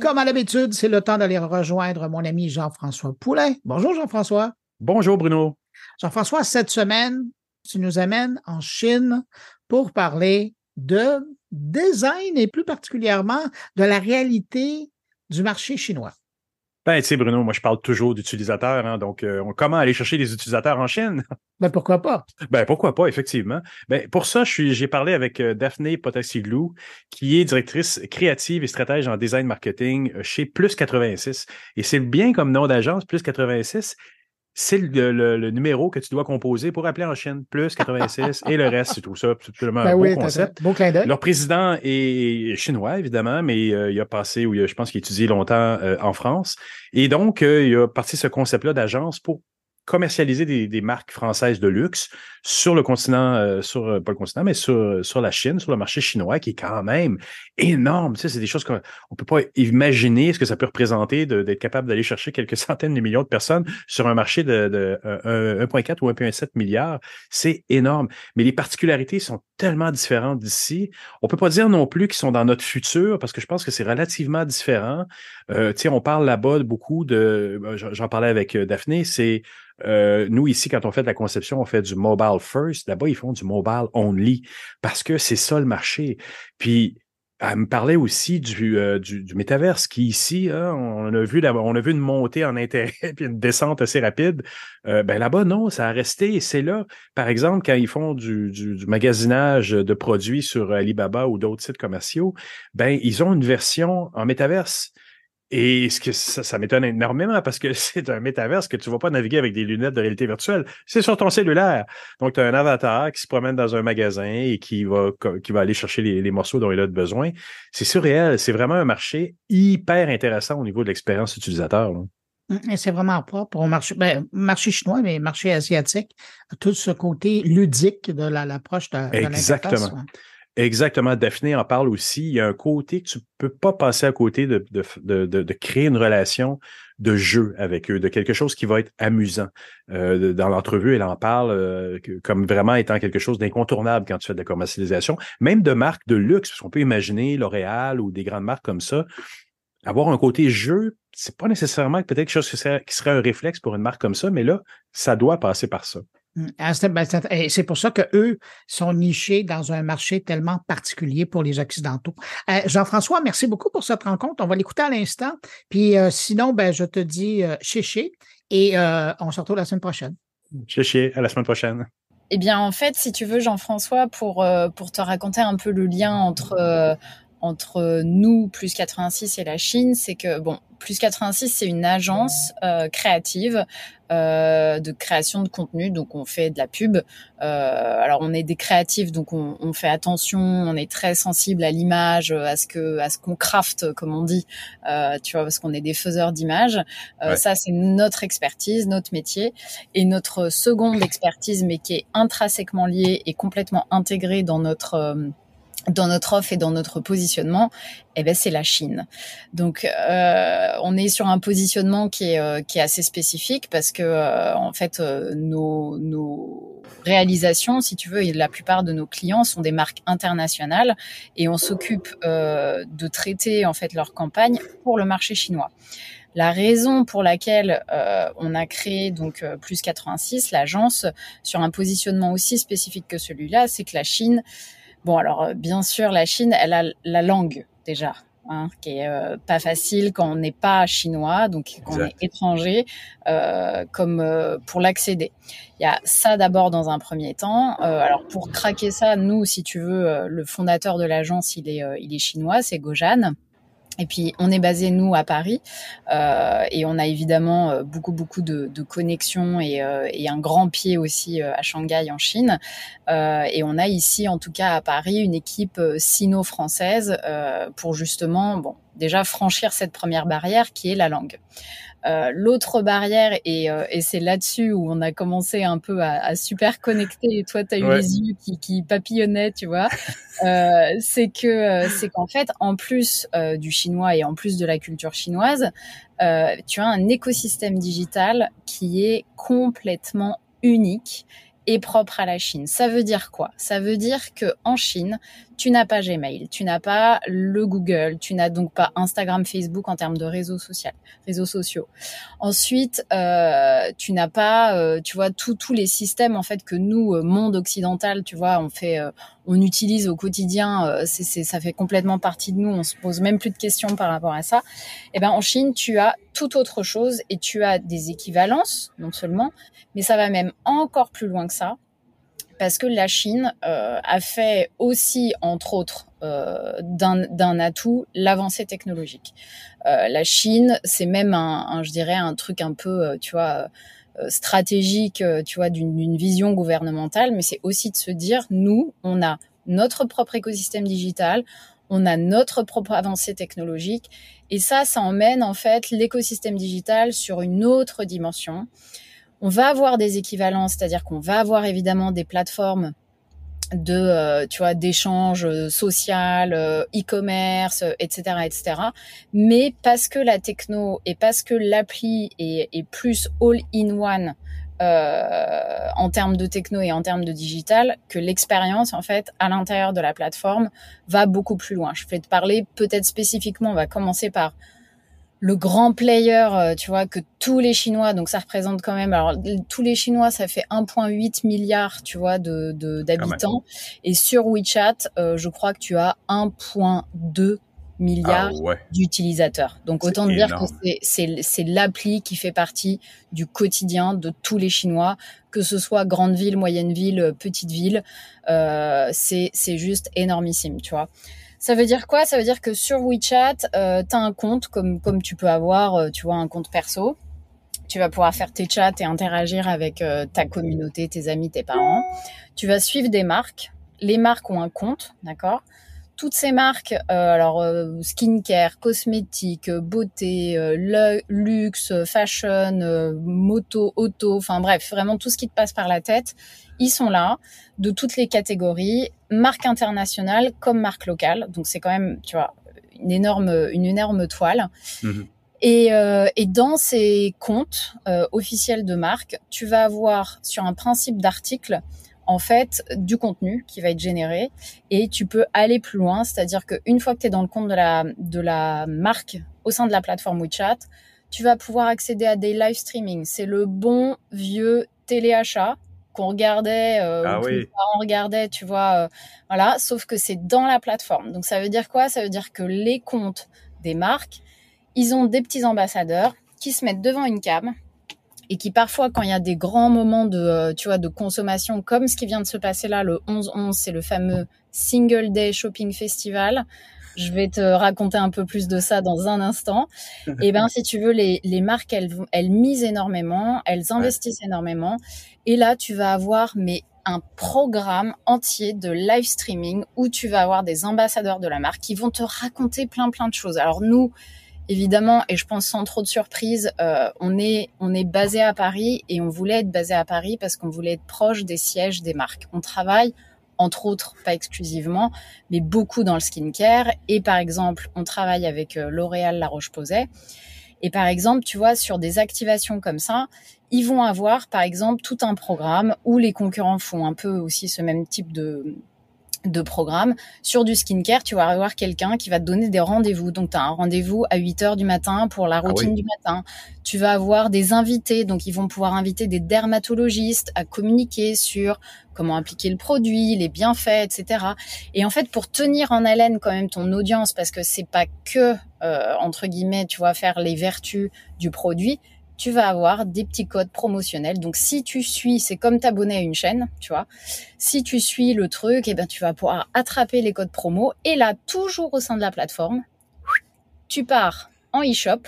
Comme à l'habitude, c'est le temps d'aller rejoindre mon ami Jean-François Poulet. Bonjour Jean-François. Bonjour Bruno. Jean-François, cette semaine, tu nous amènes en Chine pour parler de design et plus particulièrement de la réalité du marché chinois. Ben, tu sais, Bruno, moi, je parle toujours d'utilisateurs. Hein, donc, euh, comment aller chercher des utilisateurs en Chine? Ben, pourquoi pas? Ben, pourquoi pas, effectivement. Ben, pour ça, j'ai parlé avec euh, Daphné Potasiglou, qui est directrice créative et stratège en design marketing euh, chez Plus 86. Et c'est bien comme nom d'agence, Plus 86 c'est le, numéro que tu dois composer pour appeler en Chine, plus 86 et le reste, c'est tout ça. C'est absolument ben un beau concept. Beau clin Leur président est chinois, évidemment, mais euh, il a passé, ou je pense qu'il a étudié longtemps euh, en France. Et donc, euh, il a parti ce concept-là d'agence pour commercialiser des, marques françaises de luxe sur le continent, euh, sur euh, pas le continent, mais sur, sur la Chine, sur le marché chinois, qui est quand même énorme. Tu sais, c'est des choses qu'on ne peut pas imaginer ce que ça peut représenter d'être capable d'aller chercher quelques centaines de millions de personnes sur un marché de, de 1,4 ou 1,7 milliards. C'est énorme. Mais les particularités sont tellement différentes d'ici. On peut pas dire non plus qu'ils sont dans notre futur parce que je pense que c'est relativement différent. Euh, tu sais, on parle là-bas beaucoup de, j'en parlais avec Daphné, c'est euh, nous, ici, quand on fait de la conception, on fait du mobile first. Là-bas, ils font du mobile only parce que c'est ça le marché. Puis, elle me parlait aussi du, euh, du, métaverse qui ici, hein, on a vu on a vu une montée en intérêt puis une descente assez rapide. Euh, ben là-bas, non, ça a resté. C'est là, par exemple, quand ils font du, du, du, magasinage de produits sur Alibaba ou d'autres sites commerciaux, ben ils ont une version en métaverse. Et ce que ça, m'étonne énormément parce que c'est un métaverse que tu ne vas pas naviguer avec des lunettes de réalité virtuelle. C'est sur ton cellulaire. Donc, tu as un avatar qui se promène dans un magasin et qui va, qui va aller chercher les, morceaux dont il a besoin. C'est surréel. C'est vraiment un marché hyper intéressant au niveau de l'expérience utilisateur. Et c'est vraiment propre au marché, ben, marché chinois, mais marché asiatique, tout ce côté ludique de l'approche de, de Exactement. Exactement. Daphné en parle aussi. Il y a un côté que tu peux pas passer à côté de, de, de, de créer une relation de jeu avec eux, de quelque chose qui va être amusant. Euh, dans l'entrevue, elle en parle euh, comme vraiment étant quelque chose d'incontournable quand tu fais de la commercialisation, même de marques de luxe, parce qu'on peut imaginer L'Oréal ou des grandes marques comme ça. Avoir un côté jeu, c'est pas nécessairement peut-être quelque chose qui serait, qui serait un réflexe pour une marque comme ça, mais là, ça doit passer par ça. Mmh. Ah, ben, c'est pour ça qu'eux sont nichés dans un marché tellement particulier pour les Occidentaux. Euh, Jean-François, merci beaucoup pour cette rencontre. On va l'écouter à l'instant. Puis euh, sinon, ben, je te dis euh, chéché et on se retrouve la semaine prochaine. Chéché, à la semaine prochaine. Eh bien, en fait, si tu veux, Jean-François, pour, pour te raconter un peu le lien entre, entre nous, plus 86 et la Chine, c'est que, bon, plus 86, c'est une agence euh, créative euh, de création de contenu. Donc, on fait de la pub. Euh, alors, on est des créatifs, donc on, on, fait attention. On est très sensible à l'image, à ce que, à ce qu'on craft, comme on dit. Euh, tu vois, parce qu'on est des faiseurs d'images. Euh, ça, c'est notre expertise, notre métier, et notre seconde expertise, mais qui est intrinsèquement liée et complètement intégrée dans notre euh, dans notre offre et dans notre positionnement, eh ben c'est la Chine. Donc euh, on est sur un positionnement qui est euh, qui est assez spécifique parce que euh, en fait euh, nos nos réalisations, si tu veux, et la plupart de nos clients sont des marques internationales et on s'occupe de traiter en fait leur campagne pour le marché chinois. La raison pour laquelle on a créé donc plus 86 l'agence sur un positionnement aussi spécifique que celui-là, c'est que la Chine Bon, alors euh, bien sûr, la Chine, elle a la langue déjà, hein, qui est euh, pas facile quand on n'est pas chinois, donc quand on est étranger, euh, comme euh, pour l'accéder. Il y a ça d'abord dans un premier temps. alors pour craquer ça, nous, si tu veux, le fondateur de l'agence, il est, il est chinois, c'est Gojan. Et puis on est basé nous à Paris euh, et on a évidemment euh, beaucoup beaucoup de, de connexions et, euh, et, un grand pied aussi euh, à Shanghai en Chine. Euh, et on a ici en tout cas à Paris une équipe sino-française pour justement bon déjà franchir cette première barrière qui est la langue. Euh, l'autre barrière, et, euh, et c'est là-dessus où on a commencé un peu à, à super connecter, et toi, tu as eu les yeux qui, qui papillonnaient, tu vois, euh, c'est que c'est qu'en fait, en plus du chinois et en plus de la culture chinoise, tu as un écosystème digital qui est complètement unique et propre à la Chine. Ça veut dire quoi? Ça veut dire que en Chine, tu n'as pas Gmail, tu n'as pas le Google, tu n'as donc pas Instagram, Facebook en termes de réseaux sociaux, réseaux sociaux. Ensuite, euh, tu n'as pas, euh, tu vois, tous les systèmes en fait que nous, euh, monde occidental, tu vois, on fait, on utilise au quotidien. ça fait complètement partie de nous. On se pose même plus de questions par rapport à ça. Et eh ben en Chine, tu as tout autre chose et tu as des équivalences non seulement, mais ça va même encore plus loin que ça parce que la Chine euh, a fait aussi, entre autres, euh, d'un atout l'avancée technologique. Euh, la Chine, c'est même un, je dirais, un truc un peu, tu vois, stratégique, tu vois, d'une vision gouvernementale, mais c'est aussi de se dire, nous, on a notre propre écosystème digital, on a notre propre avancée technologique, et ça, ça emmène en fait l'écosystème digital sur une autre dimension. On va avoir des équivalences, c'est-à-dire qu'on va avoir évidemment des plateformes de euh, tu vois d'échanges euh, social euh, e-commerce etc etc mais parce que la techno et parce que l'appli est, plus all in one en termes de techno et en termes de digital que l'expérience en fait à l'intérieur de la plateforme va beaucoup plus loin. Je vais te parler peut-être spécifiquement on va commencer par le grand player, euh, tu vois, que tous les Chinois, donc ça représente quand même, alors tous les Chinois, ça fait 1,8 milliard, tu vois, de d'habitants. et sur WeChat, euh, je crois que tu as 1,2 milliard ah d'utilisateurs. Donc autant dire que c'est l'appli qui fait partie du quotidien de tous les Chinois, que ce soit grande ville, moyenne ville, petite ville, euh, c'est juste énormissime, tu vois. Ça veut dire quoi? Ça veut dire que sur WeChat, euh, tu as un compte comme, comme tu peux avoir, euh, tu vois, un compte perso. Tu vas pouvoir faire tes chats et interagir avec euh, ta communauté, tes amis, tes parents. Tu vas suivre des marques. Les marques ont un compte, d'accord? Toutes ces marques, euh, alors skincare, cosmétiques, beauté, luxe, fashion, moto, auto, enfin bref, vraiment tout ce qui te passe par la tête, ils sont là, de toutes les catégories, marque internationale comme marque locale. Donc c'est quand même, tu vois, une énorme, une énorme toile. Mhm. Et, euh, et, dans ces comptes euh, officiels de marque, tu vas avoir sur un principe d'article en fait du contenu qui va être généré et tu peux aller plus loin, c'est-à-dire qu'une fois que tu es dans le compte de la, de la marque au sein de la plateforme WeChat, tu vas pouvoir accéder à des live streaming. C'est le bon vieux téléachat qu'on regardait, euh, ah que parents regardaient, tu vois, euh, voilà. Sauf que c'est dans la plateforme. Donc ça veut dire quoi? Ça veut dire que les comptes des marques, ils ont des petits ambassadeurs qui se mettent devant une cam et qui parfois, quand il y a des grands moments de, euh, tu vois, de consommation, comme ce qui vient de se passer là, le 11-11, c'est le fameux Single Day Shopping Festival. Je vais te raconter un peu plus de ça dans un instant. et eh ben, si tu veux, les, les marques, elles, elles misent énormément, elles investissent énormément. Et là, tu vas avoir, mais un programme entier de live streaming où tu vas avoir des ambassadeurs de la marque qui vont te raconter plein plein de choses. Alors nous, évidemment, et je pense sans trop de surprise, euh, on est on est basé à Paris et on voulait être basé à Paris parce qu'on voulait être proche des sièges des marques. On travaille entre autres, pas exclusivement, mais beaucoup dans le skincare. Et par exemple, on travaille avec euh, L'Oréal La Roche-Posay. Et par exemple, tu vois, sur des activations comme ça, ils vont avoir, par exemple, tout un programme où les concurrents font un peu aussi ce même type de, de programme. Sur du skincare, tu vas avoir quelqu'un qui va te donner des rendez-vous. Donc, tu as un rendez-vous à 8 heures du matin pour la ah routine du matin. Tu vas avoir des invités. Donc, ils vont pouvoir inviter des dermatologistes à communiquer sur comment appliquer le produit, les bienfaits, etc. Et en fait, pour tenir en haleine quand même ton audience, parce que c'est pas que, euh, entre guillemets, tu vas faire les vertus du produit, tu vas avoir des petits codes promotionnels. Donc si tu suis, c'est comme t'abonner à une chaîne, tu vois. Si tu suis le truc, et eh ben tu vas pouvoir attraper les codes promo et là toujours au sein de la plateforme, tu pars en e-shop.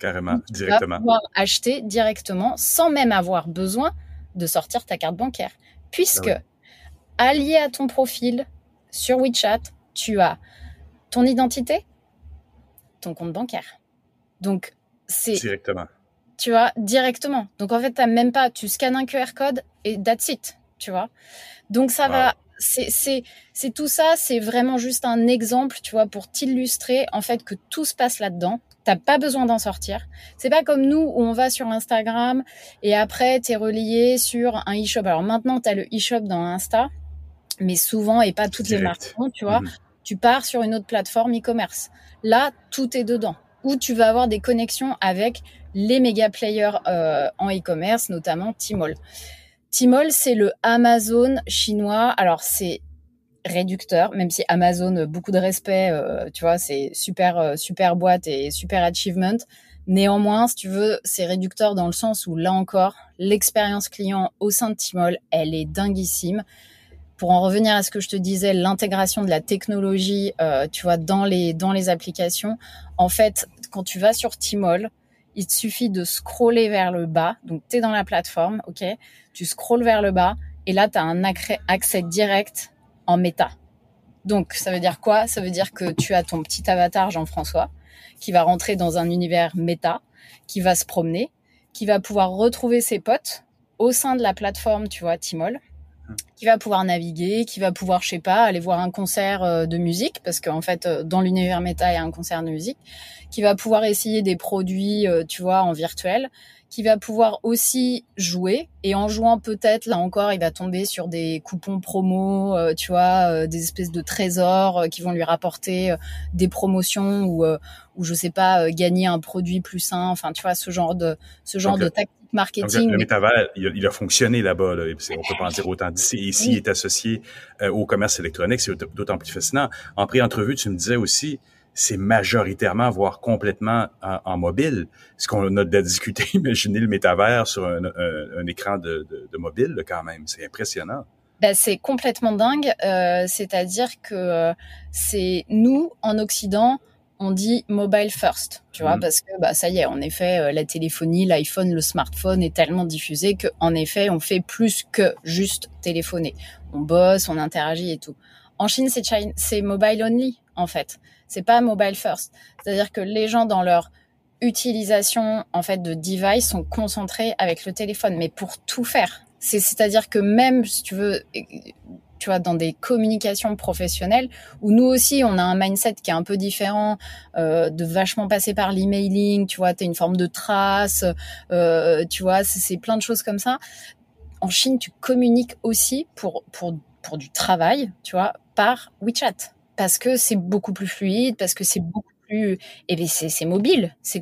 Carrément, directement. Tu vas pouvoir acheter directement sans même avoir besoin de sortir ta carte bancaire. Puisque ah allié à ton profil sur WeChat, tu as ton identité, ton compte bancaire. Donc c'est directement. Tu vois, directement. Donc en fait, tu même pas, tu scannes un QR code et that's it, tu vois. Donc ça va, c'est c'est tout ça, c'est vraiment juste un exemple, tu vois, pour t'illustrer en fait que tout se passe là-dedans. T'as pas besoin d'en sortir. C'est pas comme nous où on va sur Instagram et après tu es relié sur un e-shop. Alors maintenant, tu as le e-shop dans Insta. mais souvent et pas toutes les marques, tu vois. Mhm. Tu pars sur une autre plateforme e-commerce. Là, tout est dedans. Où tu vas avoir des connexions avec les méga players euh, en e-commerce, notamment Tmall. Tmall, c'est le Amazon chinois. Alors, c'est réducteur, même si Amazon, beaucoup de respect, euh, tu vois, c'est super, euh, super boîte et super achievement. Néanmoins, si tu veux, c'est réducteur dans le sens où, là encore, l'expérience client au sein de Tmall, elle est dinguissime. Pour en revenir à ce que je te disais, l'intégration de la technologie, euh, tu vois, dans les, dans les applications, en fait, quand tu vas sur Tmall, il te suffit de scroller vers le bas. Donc, tu es dans la plateforme, OK? Tu scrolles vers le bas et là, tu as un accès direct en méta. Donc, ça veut dire quoi? Ça veut dire que tu as ton petit avatar Jean-François qui va rentrer dans un univers méta, qui va se promener, qui va pouvoir retrouver ses potes au sein de la plateforme, tu vois, Timol, qui va pouvoir naviguer, qui va pouvoir, je sais pas, aller voir un concert euh, de musique, parce qu'en fait, euh, dans l'univers méta, il y a un concert de musique, qui va pouvoir essayer des produits, euh, tu vois, en virtuel, qui va pouvoir aussi jouer et en jouant peut-être là encore il va tomber sur des coupons promo tu vois des espèces de trésors qui vont lui rapporter des promotions ou ou je sais pas gagner un produit plus sain enfin tu vois ce genre de ce genre de tactique marketing. le métavers, il a, fonctionné là-bas. Là. On peut pas en dire autant d'ici. Ici, il est associé au commerce électronique. C'est d'autant plus fascinant. En pré-entrevue, tu me disais aussi, c'est majoritairement, voire complètement en, mobile. Ce qu'on a discuté, imaginez le métavers sur un, écran de, mobile quand même. C'est impressionnant. Ben, c'est complètement dingue. Euh, c'est-à-dire que euh, c'est nous, en Occident, on dit mobile first, tu vois, mm. parce que bah ça y est, en effet, euh, la téléphonie, l'iPhone, le smartphone est tellement diffusé que en effet, on fait plus que juste téléphoner. On bosse, on interagit et tout. En Chine, c'est c'est mobile only en fait. C'est pas mobile first. C'est-à-dire que les gens dans leur utilisation en fait de device sont concentrés avec le téléphone, mais pour tout faire. C'est-à-dire que même si tu veux, tu vois, dans des communications professionnelles, où nous aussi on a un mindset qui est un peu différent, euh, de vachement passer par l'emailing, tu vois, tu as une forme de trace, euh, tu vois, c'est plein de choses comme ça. En Chine, tu communiques aussi pour pour pour du travail, tu vois, par WeChat parce que c'est beaucoup plus fluide, parce que c'est beaucoup plus et bien c'est mobile, c'est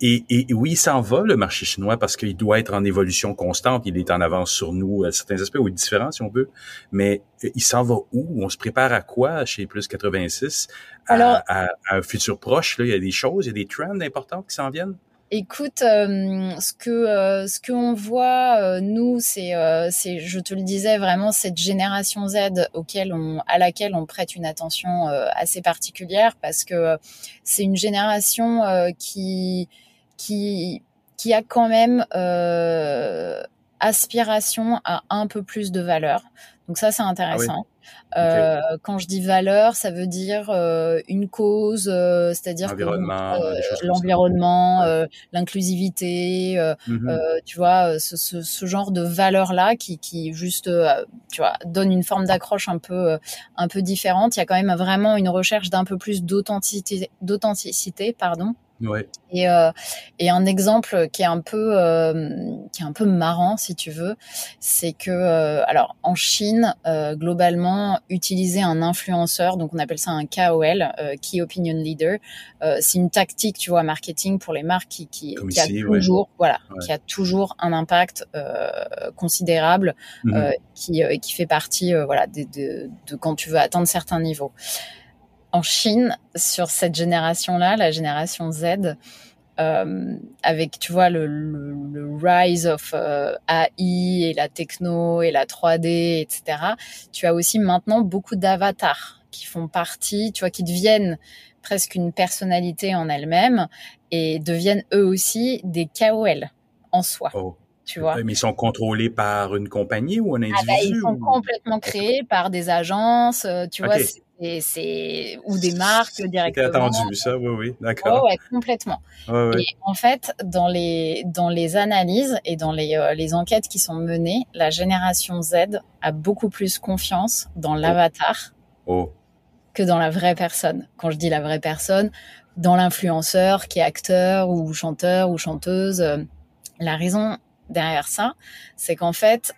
et, et, oui, il s'en va le marché chinois parce qu'il doit être en évolution constante. Il est en avance sur nous à certains aspects, ou est différent si on veut. Mais euh, il s'en va où? On se prépare à quoi chez Plus 86 à, à, à un futur proche là, Il y a des choses, il y a des trends importants qui s'en viennent? Écoute, euh, ce que euh, ce qu'on voit euh, nous, c'est c'est je te le disais vraiment cette génération Z auquel on à laquelle on prête une attention assez particulière parce que c'est une génération qui qui qui a quand même aspiration à un peu plus de valeur. Donc ça c'est ah intéressant. Euh, quand je dis valeur, ça veut dire euh, une cause, euh, c'est-à-dire l'environnement, l'inclusivité, mmh tu vois, ce, ce, ce, genre de valeur-là qui, qui juste, tu vois, donne une forme d'accroche un peu, un peu différente. Il y a quand même vraiment une recherche d'un peu plus d'authenticité, d'authenticité, pardon. Ouais. Et, euh, et un exemple qui est un peu euh, qui est un peu marrant si tu veux, c'est que euh, alors en Chine globalement utiliser un influenceur, donc on appelle ça un KOL, Key Opinion Leader, c'est une tactique tu vois marketing pour les marques qui qui, qui a toujours voilà qui a toujours un impact considérable, mhm. qui qui fait partie voilà de, de, de quand tu veux atteindre certains niveaux en Chine, sur cette génération-là, la génération Z, euh, avec, tu vois, le, le, rise of euh, AI et la techno et la 3D, etc., tu as aussi maintenant beaucoup d'avatars qui font partie, tu vois, qui deviennent presque une personnalité en elles-mêmes et deviennent eux aussi des KOL en soi. Oh. Tu vois. Mais ils sont contrôlés par une compagnie ou un individu? Ah bah, ils sont complètement créés par des agences, euh, tu vois, c'est ou des marques directement. C'était attendu ça, oui, oui, d'accord. Oh, ouais, complètement. Et en fait, dans les dans les analyses et dans les euh, les enquêtes qui sont menées, la génération Z a beaucoup plus confiance dans oh. l'avatar oh. que dans la vraie personne. Quand je dis la vraie personne, dans l'influenceur qui est acteur ou chanteur ou chanteuse. Euh, la raison derrière ça, c'est qu'en fait,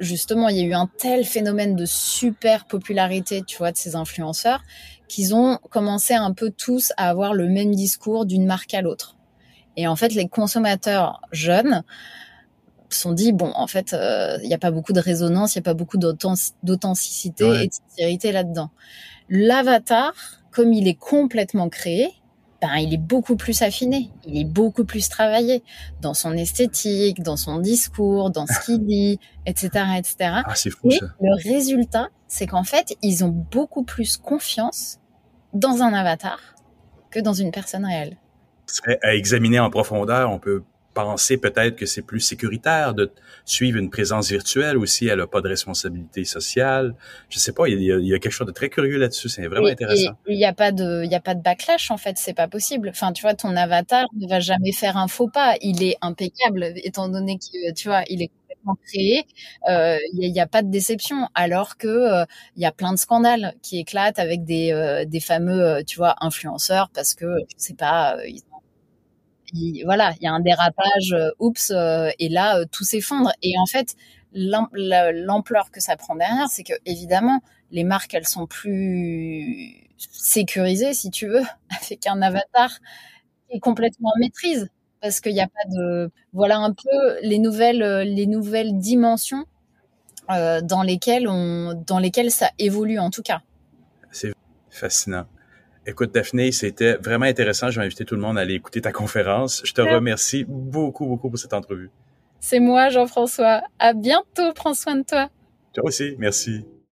justement, il y a eu un tel phénomène de super popularité, tu vois, de ces influenceurs, qu'ils ont commencé un peu tous à avoir le même discours d'une marque à l'autre. Et en fait, les consommateurs jeunes se sont dit, bon, en fait, euh, il n'y a pas beaucoup de résonance, il n'y a pas beaucoup d'authenticité et de sincérité là-dedans. L'avatar, comme il est complètement créé, ben, il est beaucoup plus affiné, il est beaucoup plus travaillé dans son esthétique, dans son discours, dans ce qu'il dit, etc., etc. Ah, c'est fou, Et le résultat, c'est qu'en fait, ils ont beaucoup plus confiance dans un avatar que dans une personne réelle. À examiner en profondeur, on peut penser peut-être que c'est plus sécuritaire de suivre une présence virtuelle aussi. Elle n'a pas de responsabilité sociale. Je sais pas, il y a, il y a quelque chose de très curieux là-dessus. C'est vraiment intéressant. il n'y a pas de, il y a pas de backlash en fait. C'est pas possible. Enfin, tu vois, ton avatar ne va jamais faire un faux pas. Il est impeccable étant donné que, tu vois, il est complètement créé. Euh, il n'y a, pas de déception. Alors que euh, il y a plein de scandales qui éclatent avec des, euh, des fameux, tu vois, influenceurs parce que je sais pas, ils voilà, il y a un dérapage, euh, oups, euh, et là euh, tout s'effondre. Et en fait, l'ampleur que ça prend derrière, c'est que évidemment, les marques, elles sont plus sécurisées, si tu veux, avec un avatar qui est complètement en maîtrise, parce qu'il n'y a pas de, voilà un peu les nouvelles, les nouvelles dimensions dans lesquelles on, dans lesquelles ça évolue en tout cas. C'est fascinant. Écoute, Daphné, c'était vraiment intéressant. Je vais inviter tout le monde à aller écouter ta conférence. Je te remercie beaucoup, beaucoup pour cette entrevue. C'est moi, Jean-François. À bientôt. Prends soin de toi. Toi aussi. Merci.